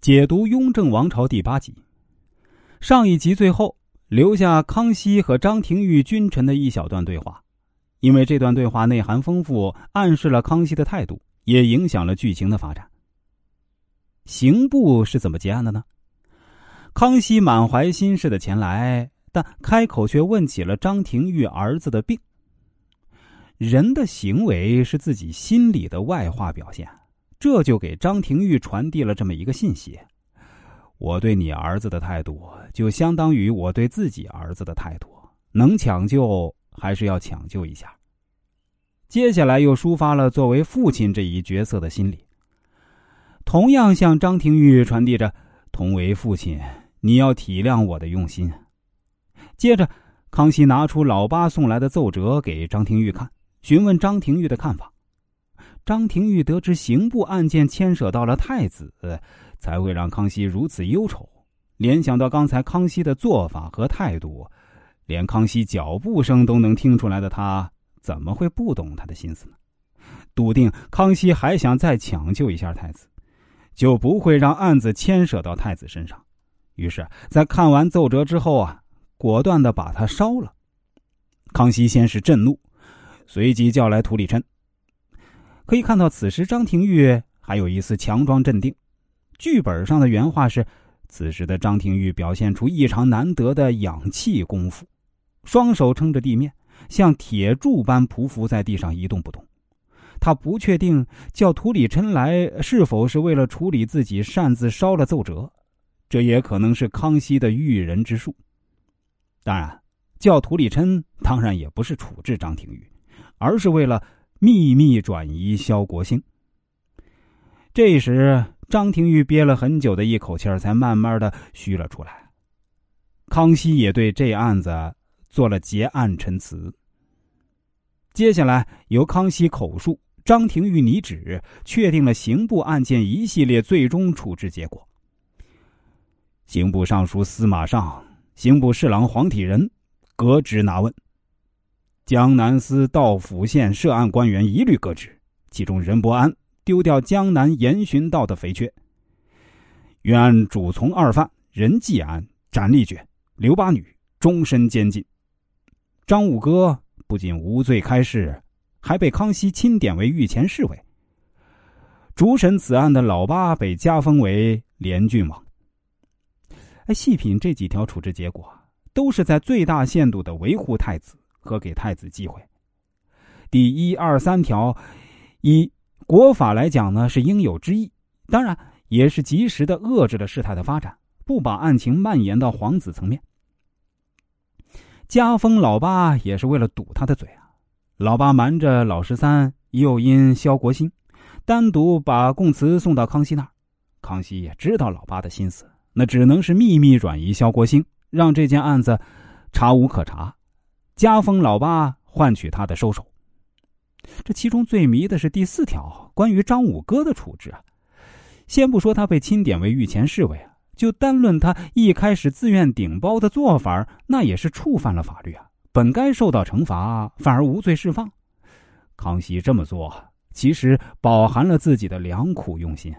解读《雍正王朝》第八集，上一集最后留下康熙和张廷玉君臣的一小段对话，因为这段对话内涵丰富，暗示了康熙的态度，也影响了剧情的发展。刑部是怎么结案的呢？康熙满怀心事的前来，但开口却问起了张廷玉儿子的病。人的行为是自己心理的外化表现。这就给张廷玉传递了这么一个信息：我对你儿子的态度，就相当于我对自己儿子的态度，能抢救还是要抢救一下。接下来又抒发了作为父亲这一角色的心理，同样向张廷玉传递着同为父亲，你要体谅我的用心。接着，康熙拿出老八送来的奏折给张廷玉看，询问张廷玉的看法。张廷玉得知刑部案件牵涉到了太子，才会让康熙如此忧愁。联想到刚才康熙的做法和态度，连康熙脚步声都能听出来的他，怎么会不懂他的心思呢？笃定康熙还想再抢救一下太子，就不会让案子牵涉到太子身上。于是，在看完奏折之后啊，果断的把他烧了。康熙先是震怒，随即叫来涂里琛。可以看到，此时张廷玉还有一丝强装镇定。剧本上的原话是：“此时的张廷玉表现出异常难得的养气功夫，双手撑着地面，像铁柱般匍匐在地上一动不动。他不确定叫涂里琛来是否是为了处理自己擅自烧了奏折，这也可能是康熙的驭人之术。当然，叫涂里琛当然也不是处置张廷玉，而是为了。”秘密转移萧国兴。这时，张廷玉憋了很久的一口气儿，才慢慢的虚了出来。康熙也对这案子做了结案陈词。接下来，由康熙口述，张廷玉拟旨，确定了刑部案件一系列最终处置结果。刑部尚书司马尚、刑部侍郎黄体仁革职拿问。江南司道府县涉案官员一律革职，其中任伯安丢掉江南严巡道的肥缺。原案主从二犯任继安斩立决，刘八女终身监禁。张五哥不仅无罪开释，还被康熙钦点为御前侍卫。主审此案的老八被加封为连郡王。哎，细品这几条处置结果，都是在最大限度的维护太子。和给太子机会。第一、二、三条，以国法来讲呢，是应有之义，当然也是及时的遏制了事态的发展，不把案情蔓延到皇子层面。加封老八也是为了堵他的嘴啊！老八瞒着老十三，诱因萧国兴，单独把供词送到康熙那儿。康熙也知道老八的心思，那只能是秘密转移萧国兴，让这件案子查无可查。加封老八，换取他的收手。这其中最迷的是第四条，关于张五哥的处置啊。先不说他被钦点为御前侍卫啊，就单论他一开始自愿顶包的做法，那也是触犯了法律啊，本该受到惩罚，反而无罪释放。康熙这么做，其实饱含了自己的良苦用心。